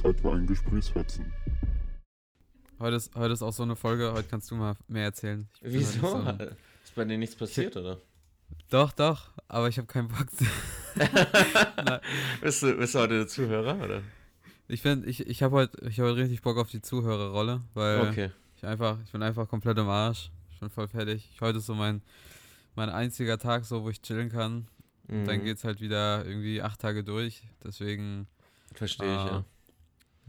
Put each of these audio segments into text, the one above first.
Zeit für einen Gesprächsfetzen. Heute ist, heute ist auch so eine Folge, heute kannst du mal mehr erzählen. Wieso? so ein- Ist bei dir nichts passiert, oder? Doch, doch, aber ich habe keinen Bock. Bist du, bist du heute der Zuhörer, oder? Ich ich, ich habe heute, ich hab heute richtig Bock auf die Zuhörerrolle, weil Okay. ich einfach, ich bin einfach komplett im Arsch. Ich bin voll fertig. Ich, heute ist so mein, mein einziger Tag, so wo ich chillen kann. Mhm. Dann geht's halt wieder irgendwie acht Tage durch. Deswegen, Verstehe ich, Ah, ja.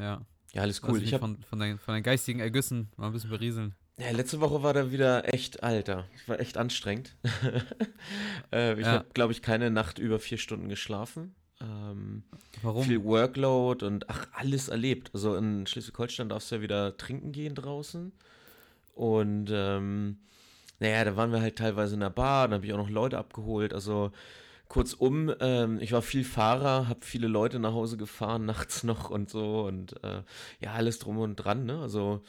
Ja. Ja, alles cool. Ich hab, von, von, deinen, von deinen geistigen Ergüssen mal ein bisschen berieseln. ja, letzte Woche war da wieder echt, Alter. Ich war echt anstrengend. äh, ich Ja. habe, glaube ich, keine Nacht über vier Stunden geschlafen. Ähm, Warum? viel Workload und ach, alles erlebt. Also in Schleswig-Holstein darfst du ja wieder trinken gehen draußen. Und ähm, naja, da waren wir halt teilweise in der Bar, dann habe ich auch noch Leute abgeholt. Also kurzum, ähm, ich war viel Fahrer, habe viele Leute nach Hause gefahren, nachts noch und so und äh, ja, alles drum und dran, ne? Also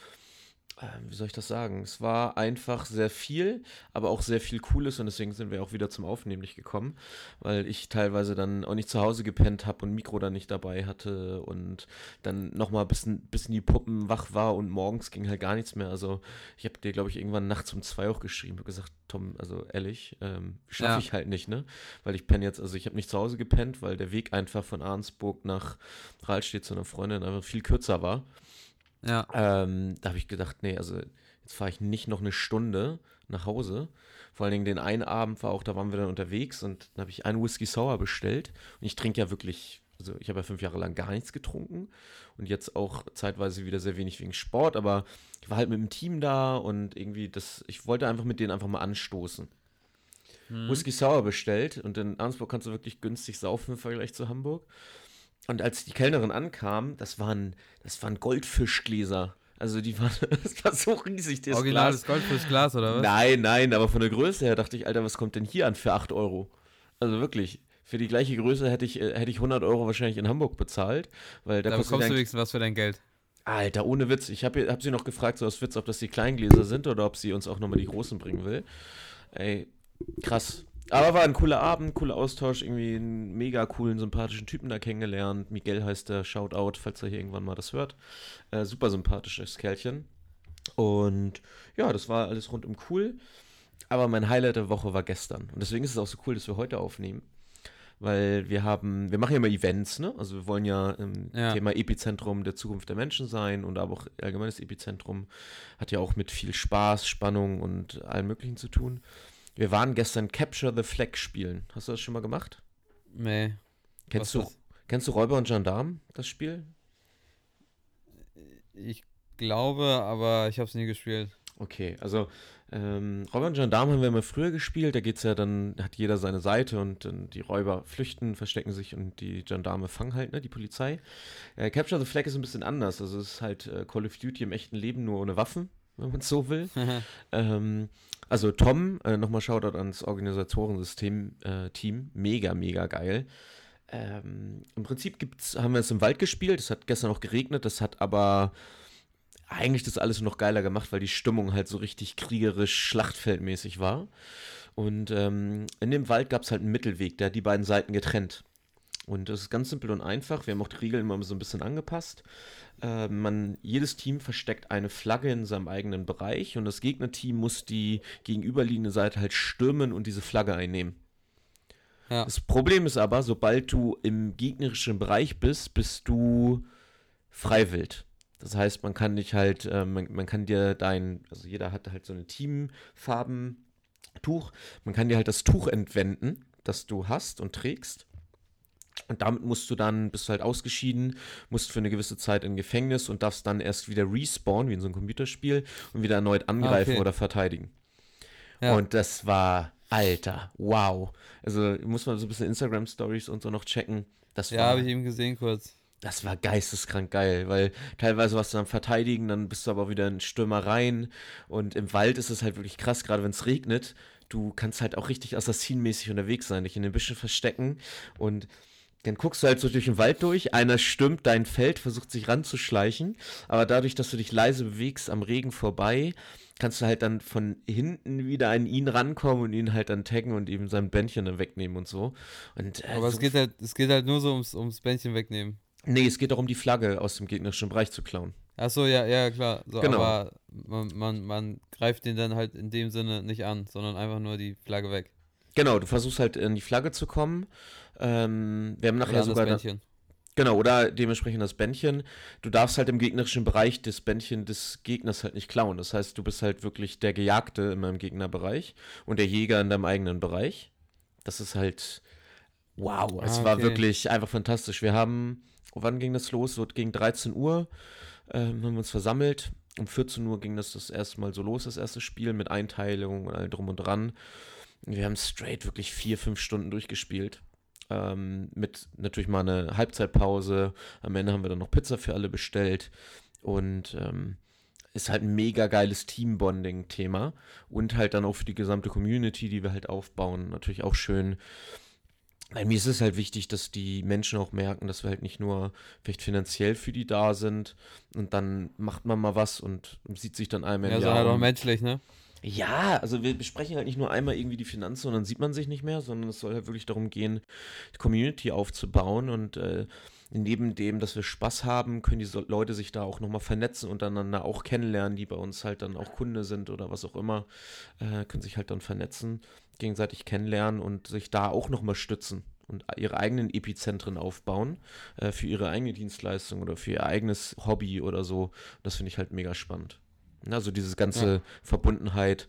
wie soll ich das sagen? Es war einfach sehr viel, aber auch sehr viel Cooles und deswegen sind wir auch wieder zum Aufnehmen nicht gekommen, weil ich teilweise dann auch nicht zu Hause gepennt habe und Mikro dann nicht dabei hatte und dann nochmal bis, bis in die Puppen wach war und morgens ging halt gar nichts mehr. Also ich habe dir, glaube ich, irgendwann nachts um zwei auch geschrieben und gesagt, Tom, also ehrlich, ähm, schaffe Ja. ich halt nicht, ne? Weil ich penne jetzt, also ich habe nicht zu Hause gepennt, weil der Weg einfach von Arnsburg nach Rahlstedt zu einer Freundin einfach viel kürzer war. Ja, Ähm, da habe ich gedacht, nee, also jetzt fahre ich nicht noch eine Stunde nach Hause. Vor allen Dingen den einen Abend war auch, da waren wir dann unterwegs und dann habe ich einen Whisky Sour bestellt. Und ich trinke ja wirklich, also ich habe ja fünf Jahre lang gar nichts getrunken und jetzt auch zeitweise wieder sehr wenig wegen Sport, aber ich war halt mit dem Team da und irgendwie das, ich wollte einfach mit denen einfach mal anstoßen. Mhm. Whisky Sour bestellt und in Arnsburg kannst du wirklich günstig saufen im Vergleich zu Hamburg. Und als die Kellnerin ankam, das waren, das waren Goldfischgläser. Also die waren, das war so riesig, das originales Glas. Goldfischglas oder was? Nein, nein, aber von der Größe her dachte ich, Alter, was kommt denn hier an für 8 Euro? Also wirklich, für die gleiche Größe hätte ich, äh, hätte ich 100 Euro wahrscheinlich in Hamburg bezahlt, weil da Da bekommst du wenigstens was für dein Geld. Alter, ohne Witz. Ich habe hab sie noch gefragt, so aus Witz, ob das die Kleingläser sind oder ob sie uns auch nochmal die großen bringen will. Ey, krass. Aber war ein cooler Abend, cooler Austausch, irgendwie einen mega coolen, sympathischen Typen da kennengelernt. Miguel heißt der, Shoutout, falls er hier irgendwann mal das hört. Äh, super sympathisches Kerlchen. Und ja, das war alles rundum cool. Aber mein Highlight der Woche war gestern. Und deswegen ist es auch so cool, dass wir heute aufnehmen. Weil wir haben, wir machen ja immer Events, ne? Also wir wollen ja im Ja. Thema Epizentrum der Zukunft der Menschen sein und aber auch allgemeines Epizentrum hat ja auch mit viel Spaß, Spannung und allem Möglichen zu tun. Wir waren gestern Capture the Flag spielen. Hast du das schon mal gemacht? Nee. Kennst was du, kennst du Räuber und Gendarm, das Spiel? Ich glaube, aber ich habe es nie gespielt. Okay, also ähm, Räuber und Gendarm haben wir immer früher gespielt. Da geht es ja dann, hat jeder seine Seite und dann die Räuber flüchten, verstecken sich und die Gendarme fangen halt, ne, die Polizei. Äh, Capture the Flag ist ein bisschen anders. Also es ist halt äh, Call of Duty im echten Leben nur ohne Waffen, wenn man es so will. Ähm, also Tom, äh, nochmal Shoutout ans Organisatorensystem äh, Team, mega, mega geil. Ähm, Im Prinzip gibt's, haben wir es im Wald gespielt, es hat gestern auch geregnet, das hat aber eigentlich das alles noch geiler gemacht, weil die Stimmung halt so richtig kriegerisch, schlachtfeldmäßig war. Und ähm, in dem Wald gab es halt einen Mittelweg, der hat die beiden Seiten getrennt. Und das ist ganz simpel und einfach. Wir haben auch die Regeln immer so ein bisschen angepasst. Äh, man, jedes Team versteckt eine Flagge in seinem eigenen Bereich und das Gegnerteam muss die gegenüberliegende Seite halt stürmen und diese Flagge einnehmen. Ja. Das Problem ist aber, sobald du im gegnerischen Bereich bist, bist du freiwillig. Das heißt, man kann dich halt, äh, man, man kann dir dein, also jeder hat halt so eine Teamfarben-Tuch, man kann dir halt das Tuch entwenden, das du hast und trägst. Und damit musst du dann, bist du halt ausgeschieden, musst für eine gewisse Zeit in Gefängnis und darfst dann erst wieder respawnen, wie in so einem Computerspiel, und wieder erneut angreifen okay. oder verteidigen. Ja. Und das war, Alter, wow. Also muss man so ein bisschen Instagram-Stories und so noch checken. Das Ja, habe ich eben gesehen kurz. das war geisteskrank geil, weil teilweise warst du am Verteidigen, dann bist du aber wieder in Stürmereien und im Wald ist es halt wirklich krass, gerade wenn es regnet. Du kannst halt auch richtig assassinenmäßig unterwegs sein, dich in den Büschen verstecken und dann guckst du halt so durch den Wald durch, einer stürmt dein Feld, versucht sich ranzuschleichen, aber dadurch, dass du dich leise bewegst am Regen vorbei, kannst du halt dann von hinten wieder an ihn rankommen und ihn halt dann taggen und ihm sein Bändchen dann wegnehmen und so. Und, äh, Aber so es geht halt, es geht halt nur so ums, ums Bändchen wegnehmen. Nee, es geht darum, die Flagge aus dem gegnerischen Bereich zu klauen. Achso, ja, ja, klar. So, Genau. Aber man, man, man greift den dann halt in dem Sinne nicht an, sondern einfach nur die Flagge weg. Genau, du versuchst halt in die Flagge zu kommen. Ähm, wir haben nachher das sogar. Bändchen. Genau, oder dementsprechend das Bändchen. Du darfst halt im gegnerischen Bereich das Bändchen des Gegners halt nicht klauen. Das heißt, du bist halt wirklich der Gejagte in meinem Gegnerbereich und der Jäger in deinem eigenen Bereich. Das ist halt. Wow, es Ah, war okay. wirklich einfach fantastisch. Wir haben, wann ging das los? So gegen 13 Uhr ähm, haben wir uns versammelt. Um 14 Uhr ging das das erste Mal so los, das erste Spiel mit Einteilung und allem drum und dran. Wir haben straight wirklich vier, fünf Stunden durchgespielt. Ähm, mit natürlich mal eine Halbzeitpause. Am Ende haben wir dann noch Pizza für alle bestellt. Und ähm, ist halt ein mega geiles Teambonding-Thema. Und halt dann auch für die gesamte Community, die wir halt aufbauen. Natürlich auch schön. Weil mir ist es halt wichtig, dass die Menschen auch merken, dass wir halt nicht nur vielleicht finanziell für die da sind und dann macht man mal was und sieht sich dann einmal im Ja, Jahr. sondern halt auch um- menschlich, ne? Ja, also wir besprechen halt nicht nur einmal irgendwie die Finanzen und dann sieht man sich nicht mehr, sondern es soll halt wirklich darum gehen, die Community aufzubauen und äh, neben dem, dass wir Spaß haben, können die Leute sich da auch nochmal vernetzen und untereinander auch kennenlernen, die bei uns halt dann auch Kunde sind oder was auch immer, äh, können sich halt dann vernetzen, gegenseitig kennenlernen und sich da auch nochmal stützen und ihre eigenen Epizentren aufbauen äh, für ihre eigene Dienstleistung oder für ihr eigenes Hobby oder so. Das finde ich halt mega spannend. Also diese ganze Ja. Verbundenheit,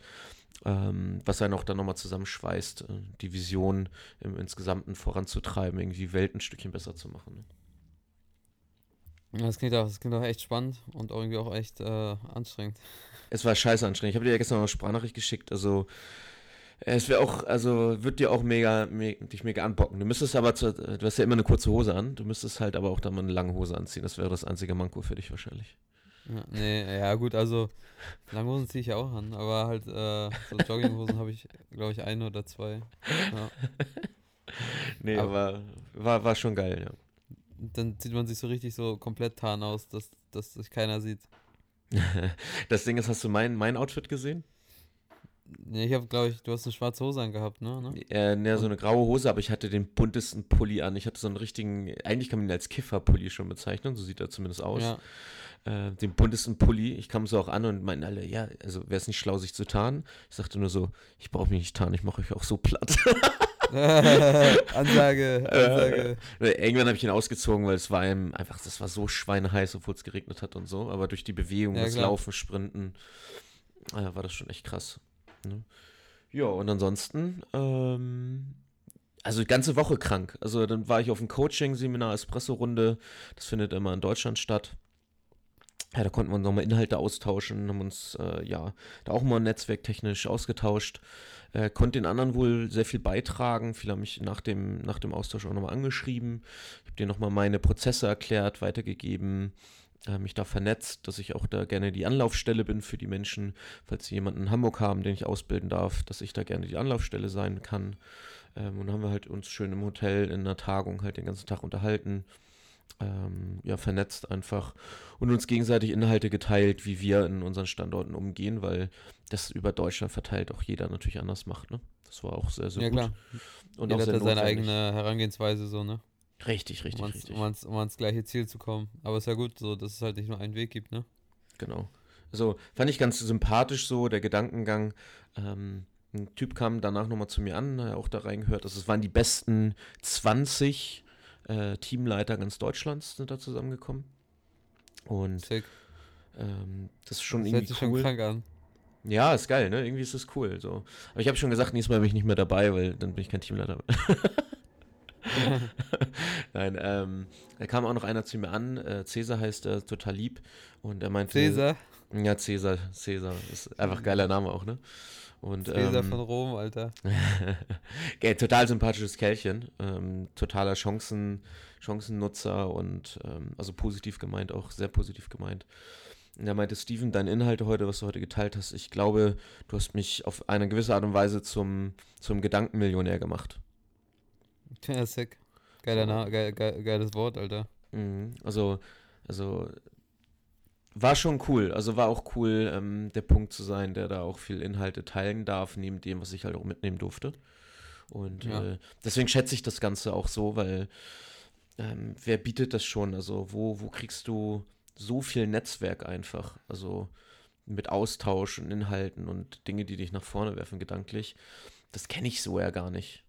ähm, was einen auch dann nochmal zusammenschweißt, äh, die Vision im Insgesamten voranzutreiben, irgendwie die Welt ein Stückchen besser zu machen. Ne? Ja, das klingt auch, das klingt auch echt spannend und irgendwie auch echt äh, anstrengend. Es war scheiße anstrengend. Ich habe dir ja gestern noch eine Sprachnachricht geschickt, also es wäre auch, also wird dir auch mega, me dich mega anbocken. Du müsstest aber, zu, du hast ja immer eine kurze Hose an, du müsstest halt aber auch dann mal eine lange Hose anziehen. Das wäre das einzige Manko für dich wahrscheinlich. Ja, nee, ja gut, also Langhosen ziehe ich ja auch an, aber halt äh, so Jogginghosen habe ich, glaube ich, eine oder zwei. Ja. Nee, Aber- aber war, war schon geil, ja. Dann sieht man sich so richtig so komplett tarn aus, dass, dass sich keiner sieht. Das Ding ist, hast du mein, mein Outfit gesehen? Nee, ich habe, glaube ich, du hast eine schwarze Hose angehabt, ne? ne? Äh, ne, so eine graue Hose, aber ich hatte den buntesten Pulli an. Ich hatte so einen richtigen, eigentlich kann man ihn als Kiffer-Pulli schon bezeichnen, so sieht er zumindest aus. Ja, Äh, den buntesten Pulli. Ich kam so auch an und meinten alle, ja, also wäre es nicht schlau, sich zu tarnen. Ich sagte nur so, ich brauche mich nicht tarnen, ich mache euch auch so platt. Ansage, Ansage. Äh, Irgendwann habe ich ihn ausgezogen, weil es war ihm einfach, das war so schweineheiß, obwohl es geregnet hat und so. Aber durch die Bewegung, Ja, das klar. Laufen, Sprinten, äh, war das schon echt krass. Ne? Ja, und ansonsten, ähm, also die ganze Woche krank. Also dann war ich auf dem Coaching-Seminar, Espresso-Runde. Das findet immer in Deutschland statt. Ja, da konnten wir nochmal Inhalte austauschen, haben uns äh, ja da auch mal netzwerktechnisch ausgetauscht. Äh, konnte den anderen wohl sehr viel beitragen. Viele haben mich nach dem, nach dem Austausch auch nochmal angeschrieben. Ich habe denen nochmal meine Prozesse erklärt, weitergegeben, äh, mich da vernetzt, dass ich auch da gerne die Anlaufstelle bin für die Menschen, falls sie jemanden in Hamburg haben, den ich ausbilden darf, dass ich da gerne die Anlaufstelle sein kann. Ähm, und haben wir halt uns schön im Hotel in einer Tagung halt den ganzen Tag unterhalten. Ähm, ja, vernetzt einfach und uns gegenseitig Inhalte geteilt, wie wir in unseren Standorten umgehen, weil das über Deutschland verteilt auch jeder natürlich anders macht, ne? Das war auch sehr, sehr ja, gut. klar. Und Jeder auch hat sehr ja seine eigene Herangehensweise, so, ne? Richtig, richtig, um, ans, richtig. um, ans, um ans gleiche Ziel zu kommen. Aber ist ja gut, so, dass es halt nicht nur einen Weg gibt, ne? Genau. Also fand ich ganz sympathisch so, der Gedankengang. Ähm, ein Typ kam danach nochmal zu mir an, hat auch da reingehört. Also es waren die besten 20 äh, Teamleiter ganz Deutschlands sind da zusammengekommen. Und ähm, das ist schon Das hört irgendwie sich schon cool. krank an. Ja, ist geil, ne? Irgendwie ist es cool. So. Aber ich habe schon gesagt, nächstes Mal bin ich nicht mehr dabei, weil dann bin ich kein Teamleiter. Nein, ähm, da kam auch noch einer zu mir an, äh, Cäsar heißt er, total lieb. Und er meinte. Cäsar, Ja, Cäsar, Cäsar. Ist einfach ein geiler Name auch, ne? Und, Cäsar ähm, von Rom, Alter. Gell, total sympathisches Kerlchen. Ähm, totaler Chancen, Chancennutzer und ähm, also positiv gemeint, auch sehr positiv gemeint. Und er meinte, Steven, deine Inhalte heute, was du heute geteilt hast, ich glaube, du hast mich auf eine gewisse Art und Weise zum, zum Gedankenmillionär gemacht. Ja, sick. Geiler. Na geil, geil, geiles Wort, Alter. Mhm. Also, also war schon cool. Also war auch cool, ähm, der Punkt zu sein, der da auch viel Inhalte teilen darf, neben dem, was ich halt auch mitnehmen durfte. Und Ja. äh, deswegen schätze ich das Ganze auch so, weil ähm, wer bietet das schon? Also wo, wo kriegst du so viel Netzwerk einfach? Also mit Austausch und Inhalten und Dinge, die dich nach vorne werfen, gedanklich. Das kenne ich so ja gar nicht.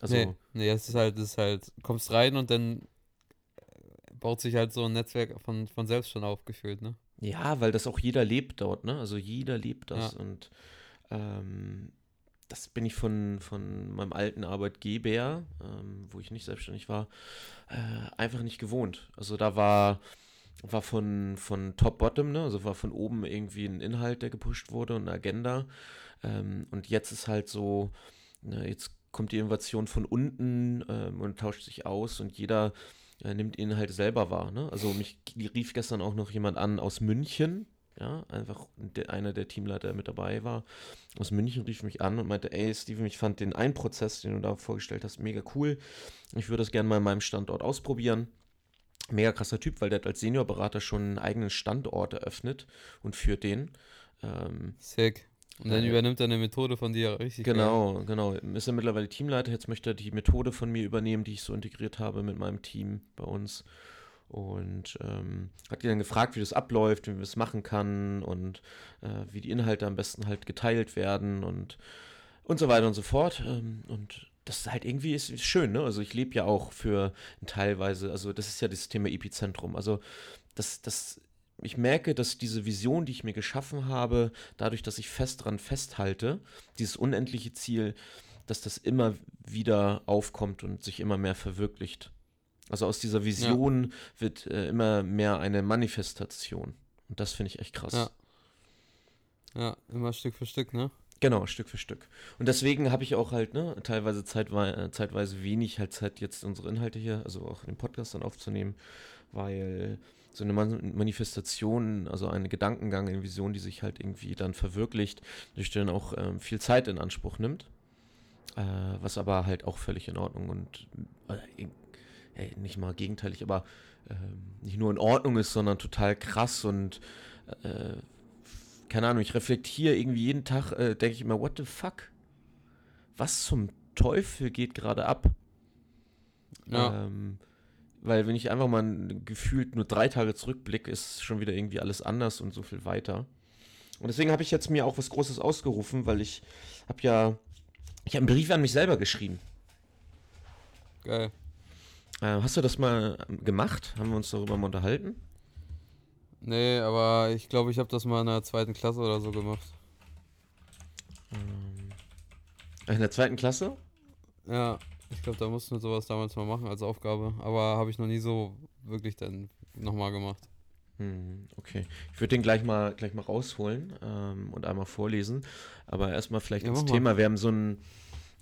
Also, nee, nee, es ist halt, es ist halt, kommst rein und dann baut sich halt so ein Netzwerk von, von selbst schon aufgefühlt, ne? Ja, weil das auch jeder lebt dort, ne? Also jeder lebt das ja. und ähm, das bin ich von, von meinem alten Arbeitgeber, ähm, wo ich nicht selbstständig war, äh, einfach nicht gewohnt. Also da war, war von, von Top-Bottom, ne? also war von oben irgendwie ein Inhalt, der gepusht wurde und eine Agenda. Ähm, und jetzt ist halt so, ne, jetzt kommt die Innovation von unten ähm, und tauscht sich aus und jeder äh, nimmt ihn halt selber wahr. Ne? Also mich rief gestern auch noch jemand an aus München, ja, einfach de, einer der Teamleiter, der mit dabei war, aus München rief mich an und meinte, ey Steven, ich fand den einen Prozess, den du da vorgestellt hast, mega cool. Ich würde das gerne mal in meinem Standort ausprobieren. Mega krasser Typ, weil der hat als Seniorberater schon einen eigenen Standort eröffnet und führt den. Ähm, Sick. Und dann äh, übernimmt er eine Methode von dir richtig. Genau, geil. genau. Ist er mittlerweile Teamleiter, jetzt möchte er die Methode von mir übernehmen, die ich so integriert habe mit meinem Team bei uns. Und ähm, hat die dann gefragt, wie das abläuft, wie man es machen kann und äh, wie die Inhalte am besten halt geteilt werden und, und so weiter und so fort. Ähm, und das ist halt irgendwie ist, ist schön, ne? Also ich lebe ja auch für teilweise, also das ist ja das Thema Epizentrum. Also das, das, ich merke, dass diese Vision, die ich mir geschaffen habe, dadurch, dass ich fest dran festhalte, dieses unendliche Ziel, dass das immer wieder aufkommt und sich immer mehr verwirklicht. Also aus dieser Vision ja. wird äh, immer mehr eine Manifestation. Und das finde ich echt krass. Ja. ja, immer Stück für Stück, ne? Genau, Stück für Stück. Und deswegen habe ich auch halt, ne, teilweise zeitwe zeitweise wenig halt Zeit, jetzt unsere Inhalte hier, also auch den Podcast dann aufzunehmen, weil so eine Manifestation, also ein Gedankengang, eine Vision, die sich halt irgendwie dann verwirklicht, durch dann auch ähm, viel Zeit in Anspruch nimmt. Äh, was aber halt auch völlig in Ordnung und äh, hey, nicht mal gegenteilig, aber äh, nicht nur in Ordnung ist, sondern total krass und äh, keine Ahnung, ich reflektiere irgendwie jeden Tag, äh, denke ich immer, what the fuck? Was zum Teufel geht gerade ab? Ja. Ähm, weil wenn ich einfach mal gefühlt nur drei Tage zurückblicke, ist schon wieder irgendwie alles anders und so viel weiter. Und deswegen habe ich jetzt mir auch was Großes ausgerufen, weil ich habe ja, ich habe einen Brief an mich selber geschrieben. Geil. Äh, hast du das mal gemacht? Haben wir uns darüber mal unterhalten? Nee, aber ich glaube, ich habe das mal in der zweiten Klasse oder so gemacht. Ähm, in der zweiten Klasse? Ja, ich glaube, da mussten wir sowas damals mal machen als Aufgabe. Aber habe ich noch nie so wirklich dann nochmal gemacht. Hm, okay. Ich würde den gleich mal, gleich mal rausholen ähm, und einmal vorlesen. Aber erstmal vielleicht ja, ins Thema. Mal. Wir haben so ein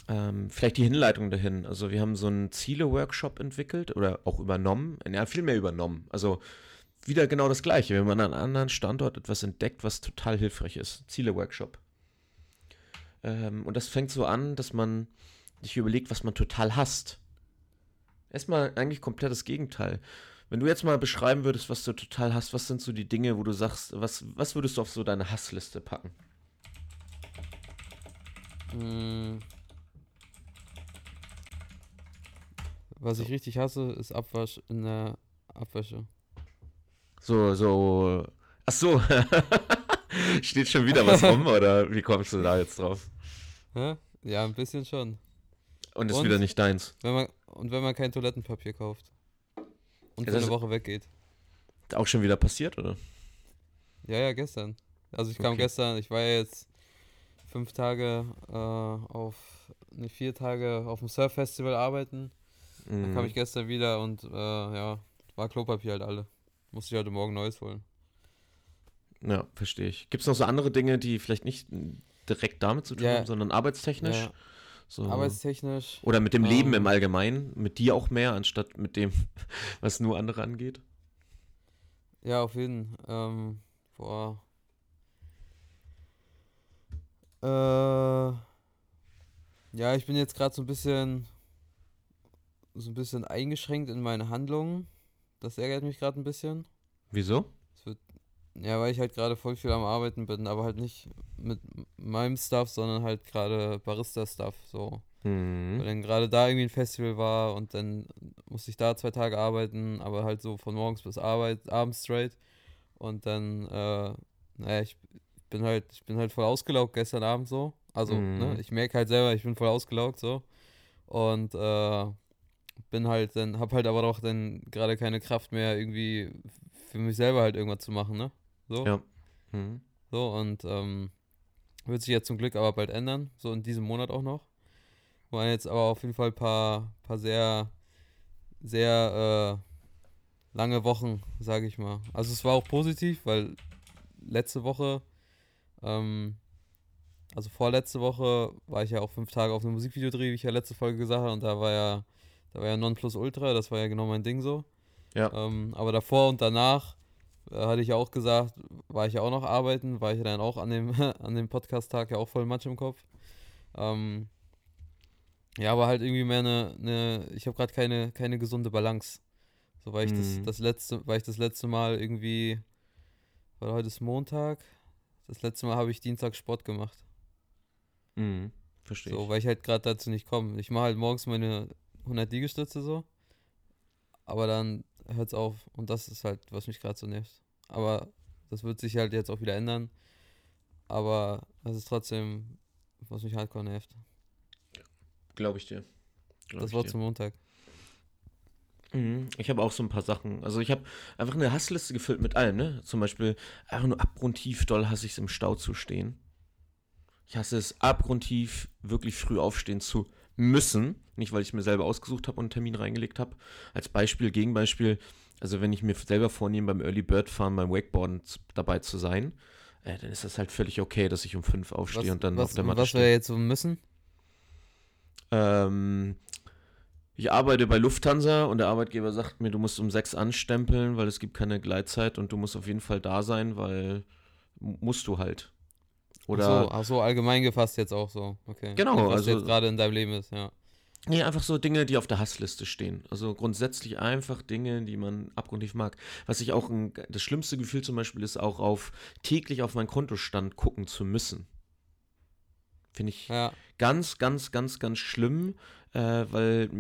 ähm, vielleicht die Hinleitung dahin. Also wir haben so einen Ziele-Workshop entwickelt oder auch übernommen. Ja, viel mehr übernommen. Also wieder genau das Gleiche. Wenn man an einem anderen Standort etwas entdeckt, was total hilfreich ist. Ziele-Workshop. Ähm, und das fängt so an, dass man sich überlegt, was man total hasst. Erstmal eigentlich komplett das Gegenteil. Wenn du jetzt mal beschreiben würdest, was du total hast, was sind so die Dinge, wo du sagst, was, was würdest du auf so deine Hassliste packen? Hm. Was ich richtig hasse, ist Abwasch in der Abwäsche. So, so. Ach so. Steht schon wieder was rum oder wie kommst du da jetzt drauf? Ja, ein bisschen schon. Und ist und, wieder nicht deins. Wenn man, und wenn man kein Toilettenpapier kauft. Und für eine Woche weggeht. Auch schon wieder passiert, oder? Ja, ja, gestern. Also ich kam okay. gestern, ich war ja jetzt fünf Tage äh, auf, ne, vier Tage auf dem Surf-Festival arbeiten. Mhm. Dann kam mhm. ich gestern wieder und äh, ja, war Klopapier halt alle. Musste ich heute Morgen Neues holen. Ja, verstehe ich. Gibt es noch so andere Dinge, die vielleicht nicht direkt damit zu tun ja. haben, sondern arbeitstechnisch? Ja. So. Arbeitstechnisch. Oder mit dem Leben ähm, im Allgemeinen, mit dir auch mehr, anstatt mit dem, was nur andere angeht? Ja, auf jeden Fall. Ähm, boah. Äh, ja, ich bin jetzt gerade so ein bisschen so ein bisschen eingeschränkt in meine Handlungen. Das ärgert mich gerade ein bisschen. Wieso? Ja, weil ich halt gerade voll viel am Arbeiten bin, aber halt nicht mit meinem Stuff, sondern halt gerade Barista-Stuff. So. Mhm. Weil dann gerade da irgendwie ein Festival war und dann musste ich da zwei Tage arbeiten, aber halt so von morgens bis Arbeit, abends straight. Und dann, äh, naja, ich bin halt, ich bin halt voll ausgelaugt gestern Abend so. Also, mhm. ne, ich merke halt selber, ich bin voll ausgelaugt so. Und äh, bin halt dann, hab halt aber doch dann gerade keine Kraft mehr, irgendwie für mich selber halt irgendwas zu machen, ne? So. Ja. Mhm. So, und ähm, wird sich jetzt zum Glück aber bald ändern, so in diesem Monat auch noch. Waren jetzt aber auf jeden Fall ein paar, paar sehr, sehr äh, lange Wochen, sage ich mal. Also es war auch positiv, weil letzte Woche, ähm, also vorletzte Woche war ich ja auch fünf Tage auf einem Musikvideodreh, wie ich ja letzte Folge gesagt habe, und da war ja, da war ja Nonplusultra, das war ja genau mein Ding so. Ja. Ähm, aber davor und danach hatte ich ja auch gesagt, war ich ja auch noch arbeiten, war ich dann auch an dem, an dem Podcast-Tag ja auch voll Matsch im Kopf. Ähm, ja, aber halt irgendwie mehr eine, eine ich habe gerade keine, keine gesunde Balance. So, weil ich mhm. das, das letzte, weil ich das letzte Mal irgendwie, weil heute ist Montag, das letzte Mal habe ich Dienstag Sport gemacht. Mhm, verstehe. So, weil ich halt gerade dazu nicht komme. Ich mache halt morgens meine 100 Liegestütze so, aber dann hört es auf und das ist halt, was mich gerade so nervt. Aber das wird sich halt jetzt auch wieder ändern. Aber das ist trotzdem, was mich hardcore nervt. Glaube ich dir. Glaub das war zum Montag. Mhm. Ich habe auch so ein paar Sachen. Also ich habe einfach eine Hassliste gefüllt mit allem, ne? Zum Beispiel einfach nur abgrundtief doll hasse ich es im Stau zu stehen. Ich hasse es abgrundtief wirklich früh aufstehen zu müssen. Nicht, weil ich mir selber ausgesucht habe und einen Termin reingelegt habe. Als Beispiel, Gegenbeispiel, also wenn ich mir selber vornehme, beim Early Bird Fahren, beim Wakeboarden dabei zu sein, äh, dann ist das halt völlig okay, dass ich um fünf aufstehe was, und dann was, auf der Matte Was wir jetzt so müssen? Ähm, ich arbeite bei Lufthansa und der Arbeitgeber sagt mir, du musst um sechs anstempeln, weil es gibt keine Gleitzeit und du musst auf jeden Fall da sein, weil musst du halt. Oder ach so, ach so allgemein gefasst jetzt auch so. Okay. Genau, was also jetzt gerade in deinem Leben ist, ja. Nee, einfach so Dinge, die auf der Hassliste stehen. Also grundsätzlich einfach Dinge, die man abgrundtief mag. Was ich auch ein, das schlimmste Gefühl zum Beispiel ist, auch auf täglich auf meinen Kontostand gucken zu müssen. Finde ich ja. ganz, ganz, ganz, ganz schlimm, äh, weil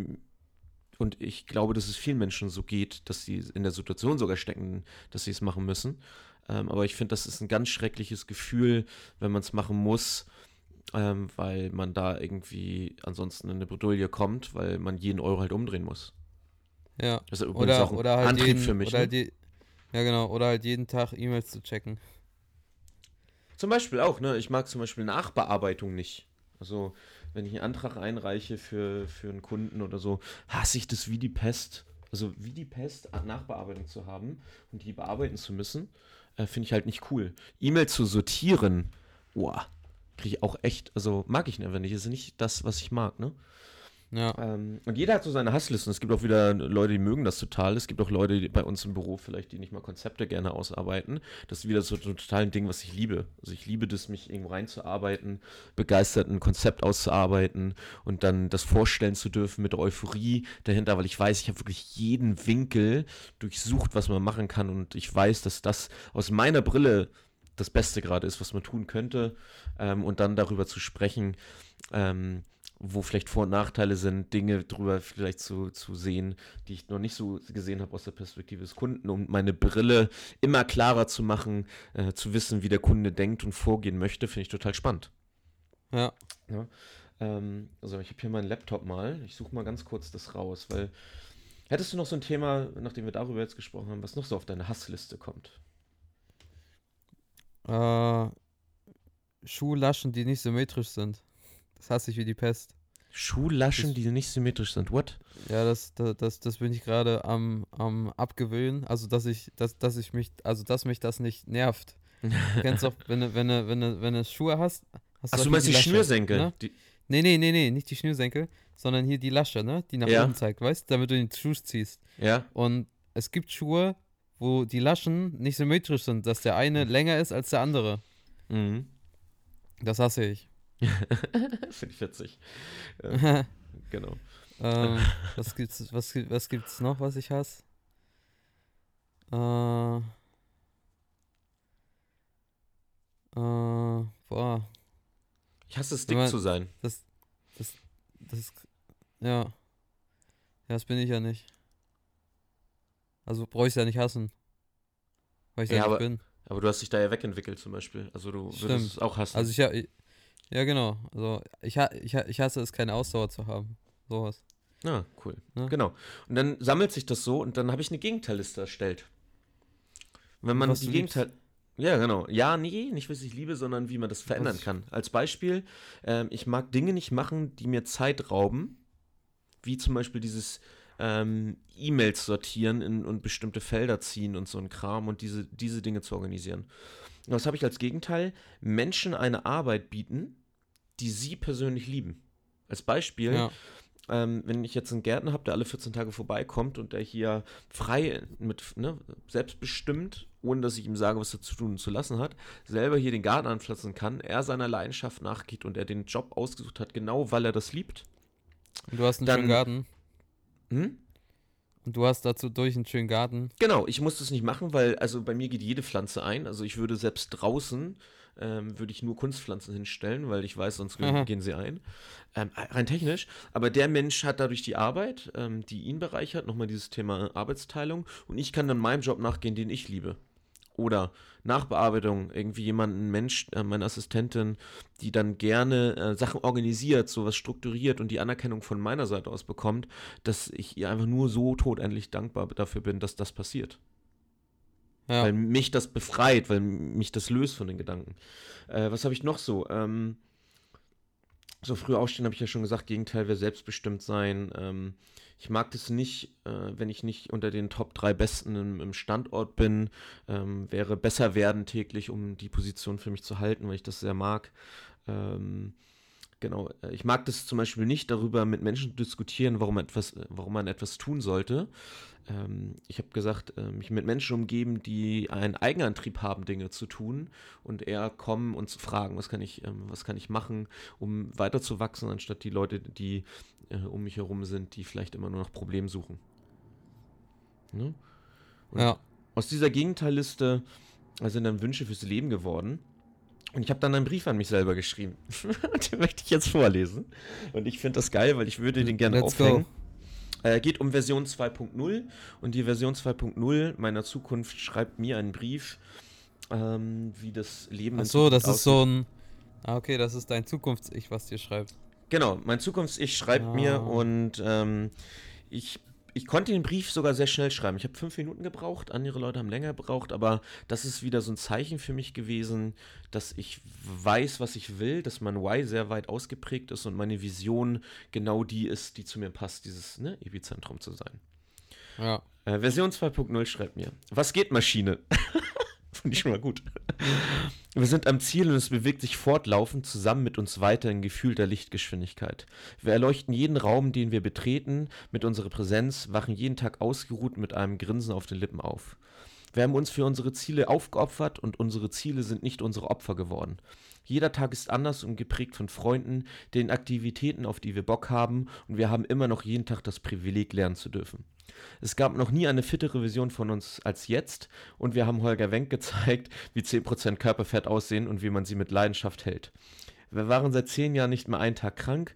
und ich glaube, dass es vielen Menschen so geht, dass sie in der Situation sogar stecken, dass sie es machen müssen. Ähm, aber ich finde, das ist ein ganz schreckliches Gefühl, wenn man es machen muss, ähm, weil man da irgendwie ansonsten in eine Bredouille kommt, weil man jeden Euro halt umdrehen muss. Ja. Das ist übrigens oder, auch ein oder halt Antrieb jeden, für mich. Oder ne? halt ja, genau. Oder halt jeden Tag E-Mails zu checken. Zum Beispiel auch, ne? Ich mag zum Beispiel Nachbearbeitung nicht. Also, wenn ich einen Antrag einreiche für, für einen Kunden oder so, hasse ich das wie die Pest. Also, wie die Pest, Nachbearbeitung zu haben und die bearbeiten zu müssen, äh, finde ich halt nicht cool. E-Mail zu sortieren, boah, kriege ich auch echt, also mag ich einfach nicht. Das ist nicht das, was ich mag, ne? Ja. Ähm, und jeder hat so seine Hasslisten. Es gibt auch wieder Leute, die mögen das total. Es gibt auch Leute die bei uns im Büro vielleicht, die nicht mal Konzepte gerne ausarbeiten. Das ist wieder so ein Ding, was ich liebe. Also ich liebe das, mich irgendwo reinzuarbeiten, begeistert ein Konzept auszuarbeiten und dann das vorstellen zu dürfen mit der Euphorie dahinter, weil ich weiß, ich habe wirklich jeden Winkel durchsucht, was man machen kann und ich weiß, dass das aus meiner Brille das Beste gerade ist, was man tun könnte ähm, und dann darüber zu sprechen, ähm, wo vielleicht Vor- und Nachteile sind, Dinge drüber vielleicht zu, zu sehen, die ich noch nicht so gesehen habe aus der Perspektive des Kunden, um meine Brille immer klarer zu machen, äh, zu wissen, wie der Kunde denkt und vorgehen möchte, finde ich total spannend. Ja. ja ähm, also ich habe hier meinen Laptop mal, ich suche mal ganz kurz das raus, weil hättest du noch so ein Thema, nachdem wir darüber jetzt gesprochen haben, was noch so auf deine Hassliste kommt? Äh, Schuhlaschen, die nicht symmetrisch sind. Das hasse ich wie die Pest. Schuhlaschen, das, die nicht symmetrisch sind. What? Ja, das, das, das, das bin ich gerade am, am abgewöhnen. Also, dass ich, dass, dass ich mich, also dass mich das nicht nervt. Du kennst doch, wenn du, wenn du, wenn du, wenn du Schuhe hast, hast Ach, du meinst die, die Schnürsenkel? Ne? Die nee, nee, nee, nee, nicht die Schnürsenkel, sondern hier die Lasche, ne? Die nach ja. oben zeigt, weißt du, damit du den Schuh ziehst. Ja. Und es gibt Schuhe, wo die Laschen nicht symmetrisch sind, dass der eine länger ist als der andere. Mhm. Das hasse ich. Finde ich witzig. Ähm, genau. Ähm, was gibt's, was, was gibt's noch, was ich hasse? Äh, äh, boah. Ich hasse es, dick man, zu sein. Das, das, das, ja. Ja, das bin ich ja nicht. Also brauche ich ja nicht hassen. Weil ich ja, ja aber, bin. Aber du hast dich da ja wegentwickelt zum Beispiel. Also du Stimmt. würdest es auch hassen. Also ich ja, genau. Also ich, ich, ich hasse es, keine Ausdauer zu haben. Sowas. Ah, cool. Ja? Genau. Und dann sammelt sich das so und dann habe ich eine Gegenteilliste erstellt. Wenn man die Gegenteil. Ja, genau. Ja, nee, nicht was ich liebe, sondern wie man das verändern was? kann. Als Beispiel, ähm, ich mag Dinge nicht machen, die mir Zeit rauben. Wie zum Beispiel dieses ähm, E-Mails sortieren in, und bestimmte Felder ziehen und so ein Kram und diese, diese Dinge zu organisieren. Und was habe ich als Gegenteil? Menschen eine Arbeit bieten, die sie persönlich lieben. Als Beispiel, ja. ähm, wenn ich jetzt einen Gärtner habe, der alle 14 Tage vorbeikommt und der hier frei mit ne, selbstbestimmt, ohne dass ich ihm sage, was er zu tun und zu lassen hat, selber hier den Garten anpflanzen kann, er seiner Leidenschaft nachgeht und er den Job ausgesucht hat, genau weil er das liebt. Und du hast einen dann, schönen Garten. Hm? Und du hast dazu durch einen schönen Garten. Genau, ich muss das nicht machen, weil, also bei mir geht jede Pflanze ein. Also ich würde selbst draußen, ähm, würde ich nur Kunstpflanzen hinstellen, weil ich weiß, sonst Aha. gehen sie ein. Ähm, rein technisch. Aber der Mensch hat dadurch die Arbeit, ähm, die ihn bereichert, nochmal dieses Thema Arbeitsteilung. Und ich kann dann meinem Job nachgehen, den ich liebe. Oder Nachbearbeitung, irgendwie jemanden, Mensch, äh, meine Assistentin, die dann gerne äh, Sachen organisiert, sowas strukturiert und die Anerkennung von meiner Seite aus bekommt, dass ich ihr einfach nur so todendlich dankbar dafür bin, dass das passiert. Ja. Weil mich das befreit, weil mich das löst von den Gedanken. Äh, was habe ich noch so? Ähm, so früh aufstehen, habe ich ja schon gesagt, Gegenteil wäre selbstbestimmt sein. Ähm, ich mag das nicht, äh, wenn ich nicht unter den Top 3 Besten im, im Standort bin. Ähm, wäre besser werden täglich, um die Position für mich zu halten, weil ich das sehr mag. Ähm, genau, äh, ich mag das zum Beispiel nicht, darüber mit Menschen zu diskutieren, warum, etwas, warum man etwas tun sollte, ähm, ich habe gesagt, äh, mich mit Menschen umgeben, die einen Eigenantrieb haben, Dinge zu tun und eher kommen und zu fragen, was kann ich, ähm, was kann ich machen, um weiterzuwachsen, anstatt die Leute, die äh, um mich herum sind, die vielleicht immer nur nach Problemen suchen. Ne? ja. Aus dieser Gegenteilliste sind dann Wünsche fürs Leben geworden. Und ich habe dann einen Brief an mich selber geschrieben. den möchte ich jetzt vorlesen. Und ich finde das geil, weil ich würde den gerne Let's aufhängen. Go. Äh, geht um Version 2.0 und die Version 2.0 meiner Zukunft schreibt mir einen Brief, ähm, wie das Leben Ach so, das aussieht. ist so ein. Ah, okay, das ist dein Zukunfts-Ich, was dir schreibt. Genau, mein Zukunfts-Ich schreibt ah. mir und ähm, ich ich konnte den Brief sogar sehr schnell schreiben. Ich habe fünf Minuten gebraucht, andere Leute haben länger gebraucht, aber das ist wieder so ein Zeichen für mich gewesen, dass ich weiß, was ich will, dass mein Why sehr weit ausgeprägt ist und meine Vision genau die ist, die zu mir passt, dieses ne, Epizentrum zu sein. Ja. Äh, Version 2.0 schreibt mir, was geht Maschine? Finde ich schon mal gut. Wir sind am Ziel und es bewegt sich fortlaufend zusammen mit uns weiter in gefühlter Lichtgeschwindigkeit. Wir erleuchten jeden Raum, den wir betreten, mit unserer Präsenz, wachen jeden Tag ausgeruht mit einem Grinsen auf den Lippen auf. Wir haben uns für unsere Ziele aufgeopfert und unsere Ziele sind nicht unsere Opfer geworden. Jeder Tag ist anders und geprägt von Freunden, den Aktivitäten, auf die wir Bock haben, und wir haben immer noch jeden Tag das Privileg, lernen zu dürfen. Es gab noch nie eine fittere Vision von uns als jetzt und wir haben Holger Wenk gezeigt, wie 10% Körperfett aussehen und wie man sie mit Leidenschaft hält. Wir waren seit 10 Jahren nicht mehr einen Tag krank.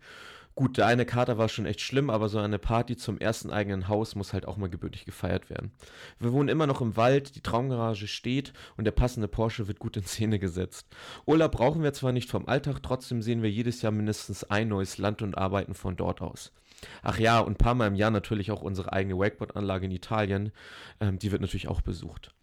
Gut, der eine Kater war schon echt schlimm, aber so eine Party zum ersten eigenen Haus muss halt auch mal gebürtig gefeiert werden. Wir wohnen immer noch im Wald, die Traumgarage steht und der passende Porsche wird gut in Szene gesetzt. Urlaub brauchen wir zwar nicht vom Alltag, trotzdem sehen wir jedes Jahr mindestens ein neues Land und arbeiten von dort aus. Ach ja, und ein paar Mal im Jahr natürlich auch unsere eigene Wakeboard-Anlage in Italien. Ähm, die wird natürlich auch besucht.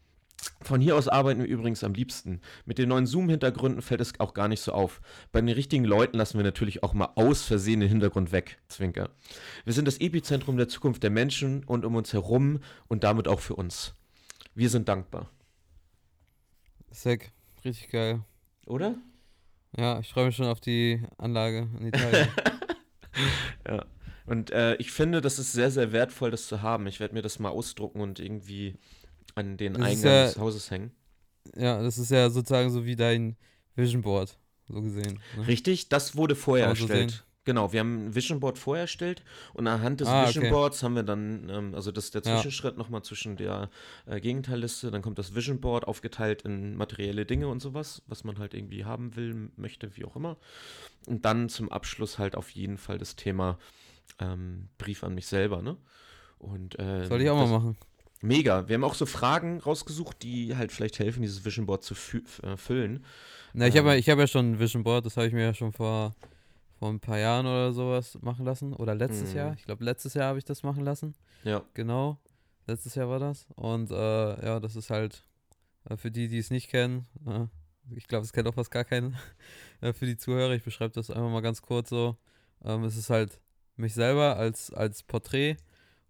Von hier aus arbeiten wir übrigens am liebsten. Mit den neuen Zoom-Hintergründen fällt es auch gar nicht so auf. Bei den richtigen Leuten lassen wir natürlich auch mal aus Versehen den Hintergrund weg. Zwinker. Wir sind das Epizentrum der Zukunft der Menschen und um uns herum und damit auch für uns. Wir sind dankbar. Sick. Richtig geil. Oder? Ja, ich freue mich schon auf die Anlage in Italien. ja. Und äh, ich finde, das ist sehr, sehr wertvoll, das zu haben. Ich werde mir das mal ausdrucken und irgendwie an den das Eingang ja, des Hauses hängen. Ja, das ist ja sozusagen so wie dein Vision Board, so gesehen. Ne? Richtig, das wurde vorher erstellt. So Genau, wir haben ein Vision Board vorher erstellt und anhand des ah, Vision okay. Boards haben wir dann, ähm, also das ist der Zwischenschritt ja. nochmal zwischen der äh, Gegenteilliste, dann kommt das Vision Board aufgeteilt in materielle Dinge und sowas, was man halt irgendwie haben will, möchte, wie auch immer. Und dann zum Abschluss halt auf jeden Fall das Thema ähm, Brief an mich selber, ne? Und, äh, Soll ich auch mal machen. Mega. Wir haben auch so Fragen rausgesucht, die halt vielleicht helfen, dieses Vision Board zu fü äh, füllen. Na, ich ähm, habe ich hab ja schon ein Vision Board, das habe ich mir ja schon vor vor ein paar Jahren oder sowas machen lassen. Oder letztes mhm. Jahr. Ich glaube, letztes Jahr habe ich das machen lassen. Ja. Genau. Letztes Jahr war das. Und äh, ja, das ist halt äh, für die, die es nicht kennen. Äh, ich glaube, es kennt auch fast gar keinen. Äh, für die Zuhörer, ich beschreibe das einfach mal ganz kurz so. Ähm, es ist halt mich selber als, als Porträt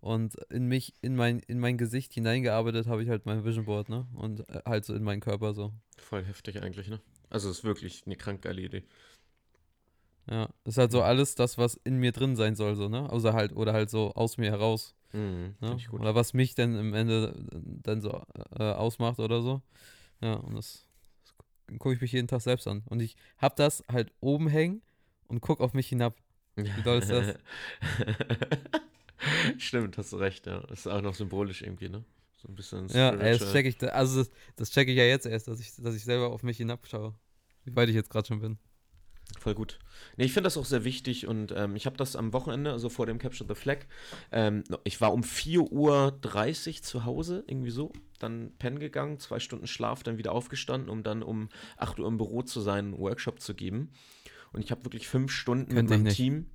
und in mich, in mein, in mein Gesicht hineingearbeitet habe ich halt mein Vision Board, ne? Und äh, halt so in meinen Körper so. Voll heftig eigentlich, ne? Also es ist wirklich eine krank geile Idee. Ja, ist halt so alles das, was in mir drin sein soll, so, ne? Außer halt, oder halt so aus mir heraus. Mhm, ne? Oder was mich denn im Ende dann so äh, ausmacht oder so. Ja, und das, das gucke ich mich jeden Tag selbst an. Und ich hab das halt oben hängen und guck auf mich hinab. Wie doll ist das? Stimmt, hast du recht, ja. Das ist auch noch symbolisch irgendwie, ne? So ein bisschen. Ja, ey, das check ich, also das, das check ich ja jetzt erst, dass ich, dass ich selber auf mich hinabschaue. Wie weit ich jetzt gerade schon bin. Voll gut. Nee, ich finde das auch sehr wichtig und ähm, ich habe das am Wochenende, also vor dem Capture the Flag, ähm, ich war um 4.30 Uhr zu Hause, irgendwie so, dann pennen gegangen, zwei Stunden Schlaf, dann wieder aufgestanden, um dann um 8 Uhr im Büro zu sein, einen Workshop zu geben. Und ich habe wirklich fünf Stunden Könnte mit meinem Team.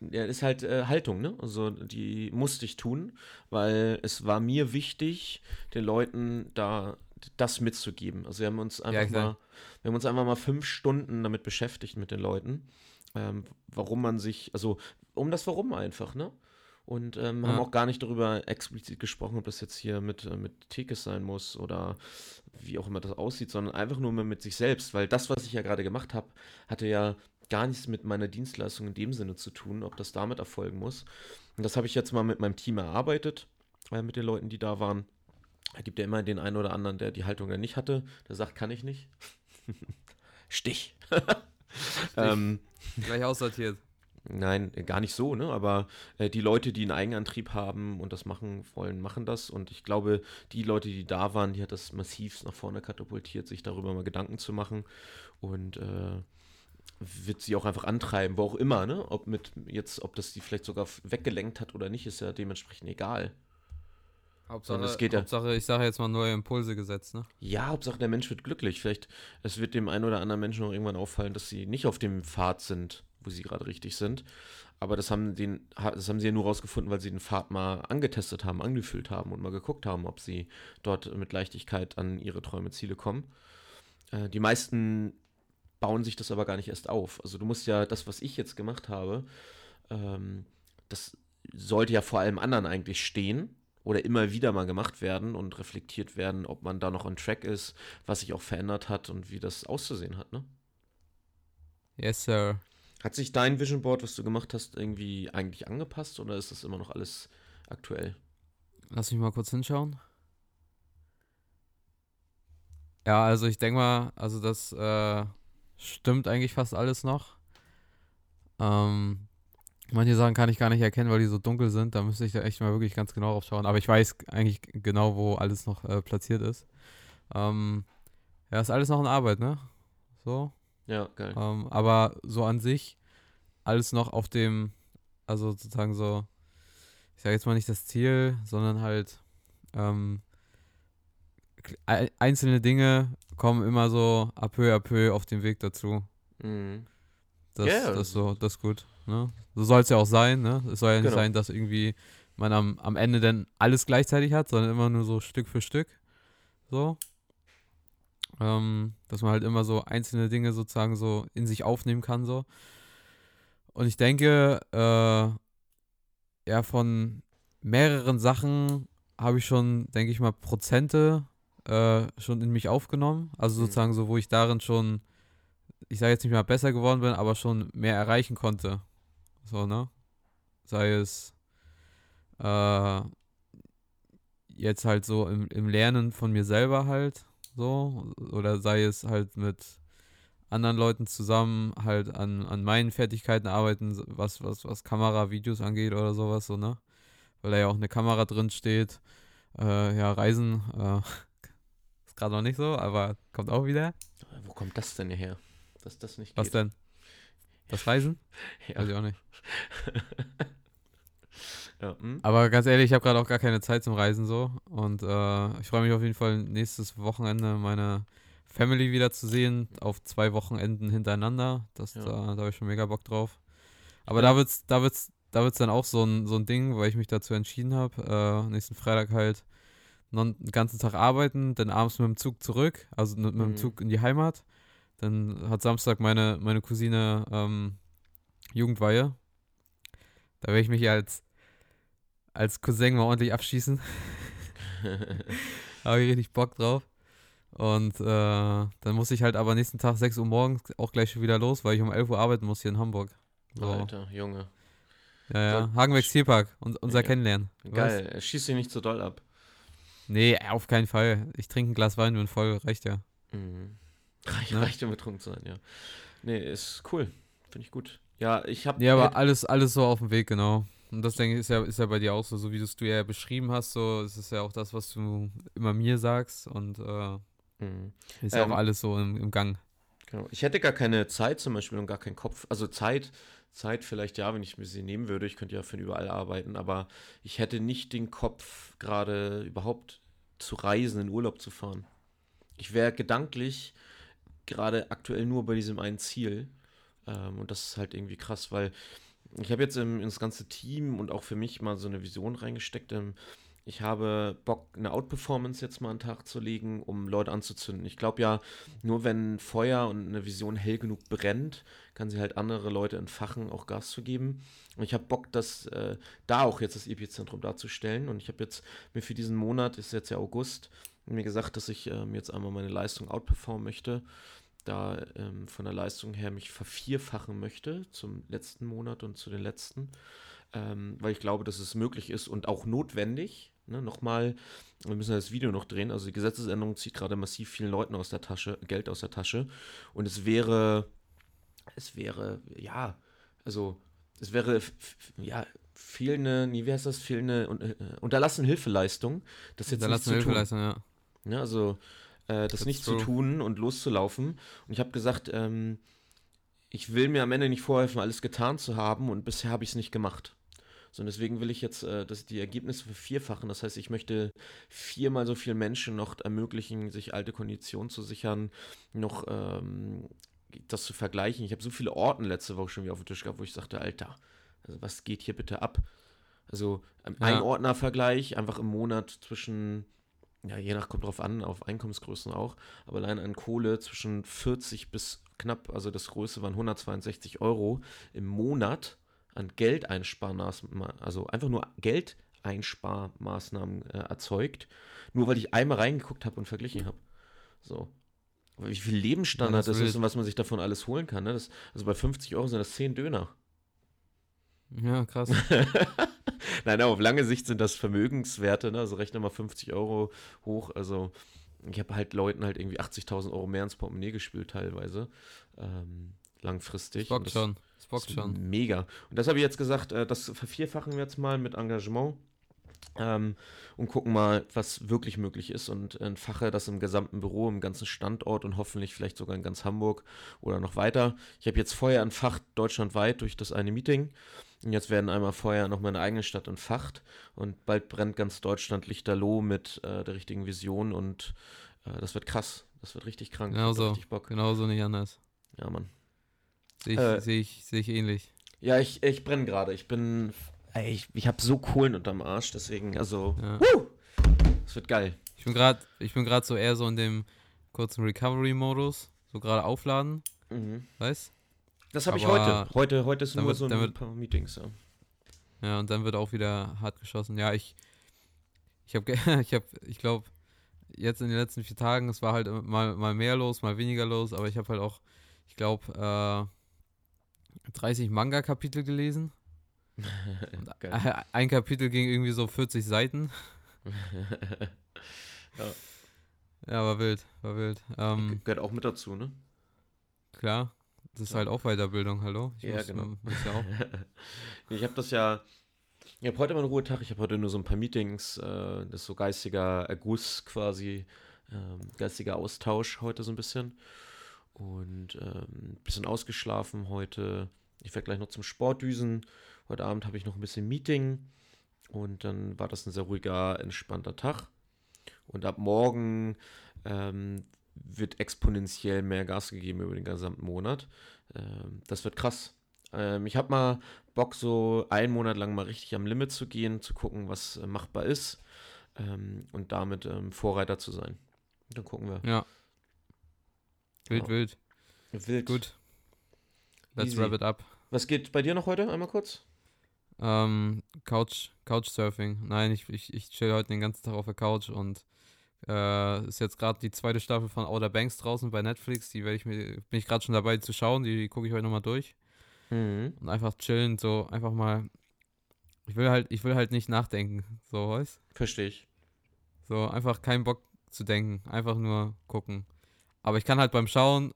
Ja, ist halt äh, Haltung, ne? Also die musste ich tun, weil es war mir wichtig, den Leuten da das mitzugeben. Also wir haben uns einfach ja, mal, wir haben uns einfach mal fünf Stunden damit beschäftigt mit den Leuten, ähm, warum man sich, also um das Warum einfach, ne? Und ähm, ja. haben auch gar nicht darüber explizit gesprochen, ob das jetzt hier mit, äh, mit Tekes sein muss oder wie auch immer das aussieht, sondern einfach nur mit sich selbst, weil das, was ich ja gerade gemacht habe, hatte ja gar nichts mit meiner Dienstleistung in dem Sinne zu tun, ob das damit erfolgen muss. Und das habe ich jetzt mal mit meinem Team erarbeitet, äh, mit den Leuten, die da waren. Es gibt ja immer den einen oder anderen, der die Haltung ja nicht hatte, der sagt, kann ich nicht. Stich. Stich. ähm, Gleich aussortiert. Nein, gar nicht so, ne? Aber äh, die Leute, die einen Eigenantrieb haben und das machen wollen, machen das. Und ich glaube, die Leute, die da waren, die hat das massiv nach vorne katapultiert, sich darüber mal Gedanken zu machen. Und äh, wird sie auch einfach antreiben, wo auch immer, ne? Ob mit jetzt, ob das die vielleicht sogar weggelenkt hat oder nicht, ist ja dementsprechend egal. Hauptsache, ja, Hauptsache, ich sage jetzt mal neue Impulse gesetzt, ne? Ja, Hauptsache der Mensch wird glücklich. Vielleicht, es wird dem einen oder anderen Menschen noch irgendwann auffallen, dass sie nicht auf dem Pfad sind, wo sie gerade richtig sind. Aber das haben, den, das haben sie ja nur rausgefunden, weil sie den Pfad mal angetestet haben, angefühlt haben und mal geguckt haben, ob sie dort mit Leichtigkeit an ihre Träume, Ziele kommen. Äh, die meisten bauen sich das aber gar nicht erst auf. Also du musst ja das, was ich jetzt gemacht habe, ähm, das sollte ja vor allem anderen eigentlich stehen oder immer wieder mal gemacht werden und reflektiert werden, ob man da noch on track ist, was sich auch verändert hat und wie das auszusehen hat, ne? Yes, sir. Hat sich dein Vision Board, was du gemacht hast, irgendwie eigentlich angepasst oder ist das immer noch alles aktuell? Lass mich mal kurz hinschauen. Ja, also ich denke mal, also das äh, stimmt eigentlich fast alles noch. Ähm, Manche Sachen kann ich gar nicht erkennen, weil die so dunkel sind. Da müsste ich da echt mal wirklich ganz genau drauf schauen. Aber ich weiß eigentlich genau, wo alles noch äh, platziert ist. Ähm, ja, ist alles noch in Arbeit, ne? So. Ja, geil. Ähm, aber so an sich alles noch auf dem, also sozusagen so, ich sage jetzt mal nicht das Ziel, sondern halt ähm, einzelne Dinge kommen immer so à peu à peu auf dem Weg dazu. Mhm. Das, yeah. das, so, das ist gut. Ne? So soll es ja auch sein. Ne? Es soll ja nicht genau. sein, dass irgendwie man am, am Ende dann alles gleichzeitig hat, sondern immer nur so Stück für Stück. So. Ähm, dass man halt immer so einzelne Dinge sozusagen so in sich aufnehmen kann. So. Und ich denke, äh, ja, von mehreren Sachen habe ich schon, denke ich mal, Prozente äh, schon in mich aufgenommen. Also mhm. sozusagen so, wo ich darin schon ich sage jetzt nicht mal besser geworden bin, aber schon mehr erreichen konnte. So, ne? Sei es äh, jetzt halt so im, im Lernen von mir selber halt so, oder sei es halt mit anderen Leuten zusammen halt an, an meinen Fertigkeiten arbeiten, was, was, was Kamera, Videos angeht oder sowas, so, ne? Weil da ja auch eine Kamera drin steht. Äh, ja, Reisen äh, ist gerade noch nicht so, aber kommt auch wieder. Wo kommt das denn her? Dass das nicht geht? Was denn? Das Reisen? ja. Weiß ich auch nicht. ja, hm? Aber ganz ehrlich, ich habe gerade auch gar keine Zeit zum Reisen so. Und äh, ich freue mich auf jeden Fall nächstes Wochenende meine Family wieder zu sehen, auf zwei Wochenenden hintereinander. Das, ja. da, da habe ich schon mega Bock drauf. Aber ja. da wird's, da wird's, da wird's dann auch so ein, so ein Ding, weil ich mich dazu entschieden habe. Äh, nächsten Freitag halt noch einen ganzen Tag arbeiten, dann abends mit dem Zug zurück, also mit, mit dem mhm. Zug in die Heimat. Dann hat Samstag meine, meine Cousine ähm, Jugendweihe. Da werde ich mich als, als Cousin mal ordentlich abschießen. Habe ich richtig Bock drauf. Und äh, dann muss ich halt aber nächsten Tag 6 Uhr morgens auch gleich schon wieder los, weil ich um 11 Uhr arbeiten muss hier in Hamburg. So. Alter, Junge. Ja, ja. So, Hagenbeck Zielpark, und, unser ja. Kennenlernen. Geil, weißt? schieß dich nicht so doll ab. Nee, auf keinen Fall. Ich trinke ein Glas Wein und voll, reicht ja. Mhm. Reich, ne? Reicht, um betrunken zu sein, ja. Nee, ist cool. Finde ich gut. Ja, ich habe. Ja, aber alles, alles so auf dem Weg, genau. Und das denke ich, ist ja, ist ja bei dir auch so, so wie du es ja beschrieben hast, so ist es ja auch das, was du immer mir sagst und äh, mhm. ist ja ähm, auch alles so im, im Gang. Genau. Ich hätte gar keine Zeit zum Beispiel und gar keinen Kopf. Also Zeit, Zeit vielleicht ja, wenn ich mir sie nehmen würde. Ich könnte ja von überall arbeiten, aber ich hätte nicht den Kopf, gerade überhaupt zu reisen, in Urlaub zu fahren. Ich wäre gedanklich gerade aktuell nur bei diesem einen Ziel. Ähm, und das ist halt irgendwie krass, weil ich habe jetzt ins ganze Team und auch für mich mal so eine Vision reingesteckt. Ich habe Bock, eine Outperformance jetzt mal an den Tag zu legen, um Leute anzuzünden. Ich glaube ja, nur wenn Feuer und eine Vision hell genug brennt, kann sie halt andere Leute entfachen, auch Gas zu geben. Und ich habe Bock, das äh, da auch jetzt das Epizentrum darzustellen. Und ich habe jetzt mir für diesen Monat, ist jetzt ja August, mir gesagt, dass ich ähm, jetzt einmal meine Leistung outperformen möchte da ähm, von der Leistung her mich vervierfachen möchte zum letzten Monat und zu den letzten, ähm, weil ich glaube, dass es möglich ist und auch notwendig. Ne, nochmal, wir müssen das Video noch drehen. Also die Gesetzesänderung zieht gerade massiv vielen Leuten aus der Tasche, Geld aus der Tasche. Und es wäre, es wäre, ja, also es wäre, ja, fehlende, wie heißt das, fehlende, äh, unterlassene Hilfeleistung, das jetzt tun. Hilfeleistung, ja. ja. Also äh, das nicht true. zu tun und loszulaufen. Und ich habe gesagt, ähm, ich will mir am Ende nicht vorhelfen, alles getan zu haben und bisher habe ich es nicht gemacht. So, und deswegen will ich jetzt äh, dass die Ergebnisse vervierfachen. Das heißt, ich möchte viermal so vielen Menschen noch ermöglichen, sich alte Konditionen zu sichern, noch ähm, das zu vergleichen. Ich habe so viele Orten letzte Woche schon wieder auf dem Tisch gehabt, wo ich sagte, Alter, also was geht hier bitte ab? Also ein ja. Ordnervergleich, einfach im Monat zwischen ja, je nach kommt drauf an, auf Einkommensgrößen auch, aber allein an Kohle zwischen 40 bis knapp, also das größte waren 162 Euro im Monat an Geldeinsparmaßnahmen, also einfach nur Geldeinsparmaßnahmen äh, erzeugt, nur weil ich einmal reingeguckt habe und verglichen habe. So. Aber wie viel Lebensstandard ja, das, das ist und was man sich davon alles holen kann. Ne? Das, also bei 50 Euro sind das 10 Döner. Ja, krass. Nein, auf lange Sicht sind das Vermögenswerte, ne? also rechne mal 50 Euro hoch. Also ich habe halt Leuten halt irgendwie 80.000 Euro mehr ins Portemonnaie gespült teilweise. Ähm, langfristig. Das bockt schon. Das bockt schon. Mega. Und das habe ich jetzt gesagt, äh, das vervierfachen wir jetzt mal mit Engagement. Ähm, und gucken mal, was wirklich möglich ist und entfache das im gesamten Büro, im ganzen Standort und hoffentlich vielleicht sogar in ganz Hamburg oder noch weiter. Ich habe jetzt Feuer entfacht deutschlandweit durch das eine Meeting und jetzt werden einmal vorher noch meine eigene Stadt entfacht und bald brennt ganz Deutschland lichterloh mit äh, der richtigen Vision und äh, das wird krass. Das wird richtig krank. Genau so. Genau so nicht anders. Ja, Mann. Sehe ich, äh, seh ich, seh ich ähnlich. Ja, ich, ich brenne gerade. Ich bin. Ey, ich, ich habe so Kohlen unterm Arsch, deswegen, also. Ja. Das wird geil. Ich bin gerade ich bin gerade so eher so in dem kurzen Recovery-Modus. So gerade aufladen. Mhm. Weißt das habe ich heute. Heute, heute ist nur wird, so ein wird, paar Meetings. Ja. ja, und dann wird auch wieder hart geschossen. Ja, ich, ich habe, ich habe, ich glaube, jetzt in den letzten vier Tagen, es war halt mal, mal mehr los, mal weniger los, aber ich habe halt auch, ich glaube, äh, 30 Manga-Kapitel gelesen. ein Kapitel ging irgendwie so 40 Seiten. ja. Ja, war wild, war wild. Ähm, Gehört auch mit dazu, ne? Klar, das ist halt auch Weiterbildung, hallo? Ich ja, muss, genau. Muss ja ich habe das ja, ich habe heute mal einen Ruhetag, ich habe heute nur so ein paar Meetings, äh, das ist so geistiger Erguss quasi, ähm, geistiger Austausch heute so ein bisschen. Und ähm, ein bisschen ausgeschlafen heute. Ich werde gleich noch zum Sport düsen. Heute Abend habe ich noch ein bisschen Meeting. Und dann war das ein sehr ruhiger, entspannter Tag. Und ab morgen ähm, wird exponentiell mehr Gas gegeben über den gesamten Monat. Ähm, das wird krass. Ähm, ich habe mal Bock, so einen Monat lang mal richtig am Limit zu gehen, zu gucken, was äh, machbar ist ähm, und damit ähm, Vorreiter zu sein. Dann gucken wir. Ja. Wild, ja. wild. Wild. Gut. Let's Easy. wrap it up. Was geht bei dir noch heute? Einmal kurz. Ähm, Couch, Couchsurfing. Nein, ich, ich, ich chill heute den ganzen Tag auf der Couch und äh, ist jetzt gerade die zweite Staffel von Outer Banks draußen bei Netflix. Die werde ich mir, bin ich gerade schon dabei zu schauen. Die gucke ich heute nochmal durch. Mhm. Und einfach chillen, so einfach mal. Ich will halt, ich will halt nicht nachdenken, so weißt Verstehe ich. So, einfach keinen Bock zu denken. Einfach nur gucken. Aber ich kann halt beim Schauen,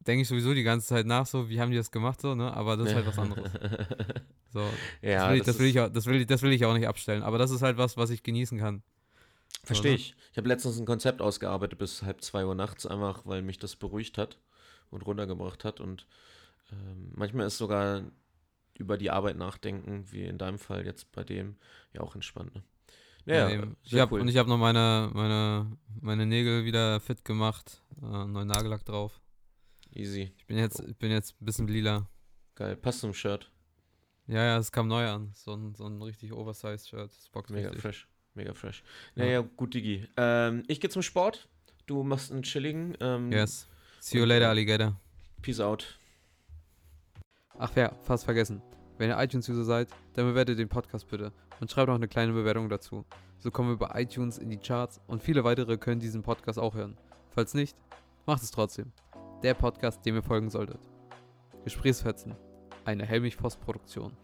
denke ich sowieso die ganze Zeit nach, so, wie haben die das gemacht, so, ne? Aber das ist halt was anderes. So, ja, das will, ich, das, will ich, das, will ich, das will ich auch nicht abstellen. Aber das ist halt was, was ich genießen kann. Verstehe ich. Ich habe letztens ein Konzept ausgearbeitet bis halb zwei Uhr nachts, einfach weil mich das beruhigt hat und runtergebracht hat. Und ähm, manchmal ist sogar über die Arbeit nachdenken, wie in deinem Fall jetzt bei dem, ja auch entspannt. Ne? Ja, ja ich hab, cool. Und ich habe noch meine, meine, meine Nägel wieder fit gemacht, äh, neuen Nagellack drauf. Easy. Ich bin jetzt, ich bin jetzt ein bisschen lila. Geil, passt zum Shirt. Ja, ja, es kam neu an. So ein, so ein richtig Oversized-Shirt. Mega richtig. fresh. Mega fresh. Naja, ja. gut, Digi. Ähm, ich gehe zum Sport. Du machst einen chilligen. Ähm, yes. See you later, Alligator. Peace out. Ach ja, fast vergessen. Wenn ihr iTunes-User seid, dann bewertet den Podcast bitte und schreibt auch eine kleine Bewertung dazu. So kommen wir bei iTunes in die Charts und viele weitere können diesen Podcast auch hören. Falls nicht, macht es trotzdem. Der Podcast, dem ihr folgen solltet. Gesprächsfetzen. Eine Helmich-Post-Produktion.